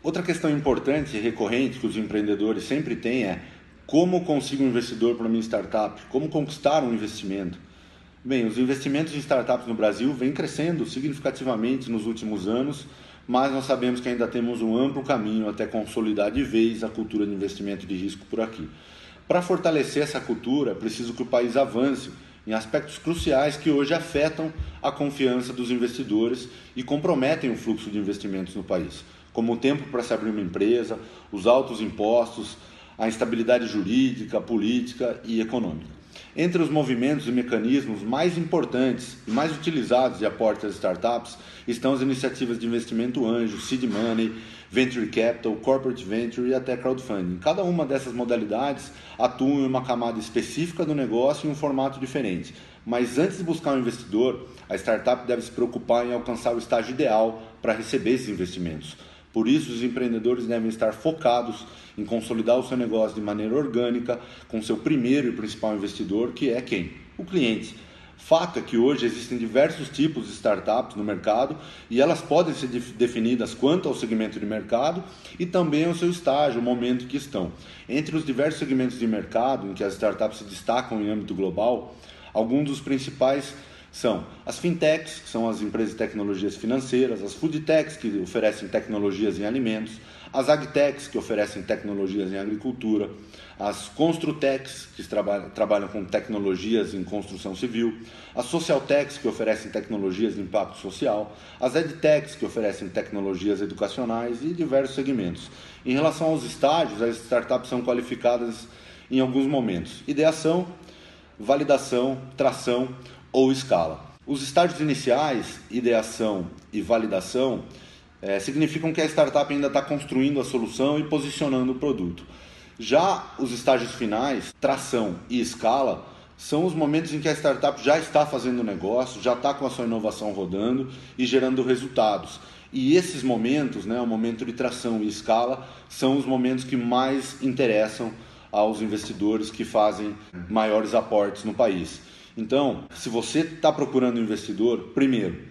Outra questão importante e recorrente que os empreendedores sempre têm é como consigo um investidor para minha startup? Como conquistar um investimento? Bem, os investimentos em startups no Brasil vêm crescendo significativamente nos últimos anos, mas nós sabemos que ainda temos um amplo caminho até consolidar de vez a cultura de investimento de risco por aqui. Para fortalecer essa cultura, é preciso que o país avance em aspectos cruciais que hoje afetam a confiança dos investidores e comprometem o fluxo de investimentos no país, como o tempo para se abrir uma empresa, os altos impostos, a instabilidade jurídica, política e econômica. Entre os movimentos e mecanismos mais importantes e mais utilizados de aporte às startups estão as iniciativas de investimento anjo, seed money, venture capital, corporate venture e até crowdfunding. Cada uma dessas modalidades atua em uma camada específica do negócio em um formato diferente. Mas antes de buscar um investidor, a startup deve se preocupar em alcançar o estágio ideal para receber esses investimentos. Por isso, os empreendedores devem estar focados em consolidar o seu negócio de maneira orgânica com seu primeiro e principal investidor, que é quem? O cliente. Fato é que hoje existem diversos tipos de startups no mercado e elas podem ser definidas quanto ao segmento de mercado e também ao seu estágio, o momento que estão. Entre os diversos segmentos de mercado em que as startups se destacam em âmbito global, alguns dos principais são as fintechs, que são as empresas de tecnologias financeiras, as foodtechs, que oferecem tecnologias em alimentos, as agtechs, que oferecem tecnologias em agricultura, as construtechs, que trabalham, trabalham com tecnologias em construção civil, as socialtechs, que oferecem tecnologias de impacto social, as edtechs, que oferecem tecnologias educacionais e diversos segmentos. Em relação aos estágios, as startups são qualificadas em alguns momentos: ideação, validação, tração ou escala. Os estágios iniciais, ideação e validação, é, significam que a startup ainda está construindo a solução e posicionando o produto. Já os estágios finais, tração e escala, são os momentos em que a startup já está fazendo negócio, já está com a sua inovação rodando e gerando resultados. E esses momentos, né, o momento de tração e escala, são os momentos que mais interessam aos investidores que fazem maiores aportes no país. Então, se você está procurando um investidor, primeiro,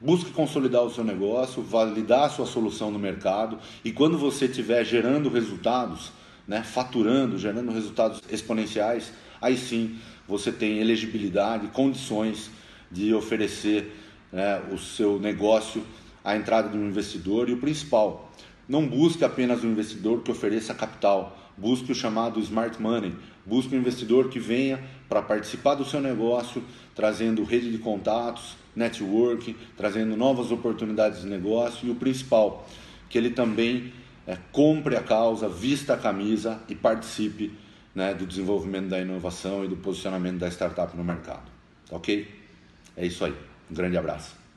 busque consolidar o seu negócio, validar a sua solução no mercado e quando você estiver gerando resultados, né, faturando, gerando resultados exponenciais, aí sim você tem elegibilidade, condições de oferecer né, o seu negócio à entrada de um investidor. E o principal, não busque apenas um investidor que ofereça capital, busque o chamado smart money, busque um investidor que venha para participar do seu negócio, trazendo rede de contatos, network, trazendo novas oportunidades de negócio e o principal, que ele também é, compre a causa, vista a camisa e participe né, do desenvolvimento da inovação e do posicionamento da startup no mercado. Ok? É isso aí. Um grande abraço.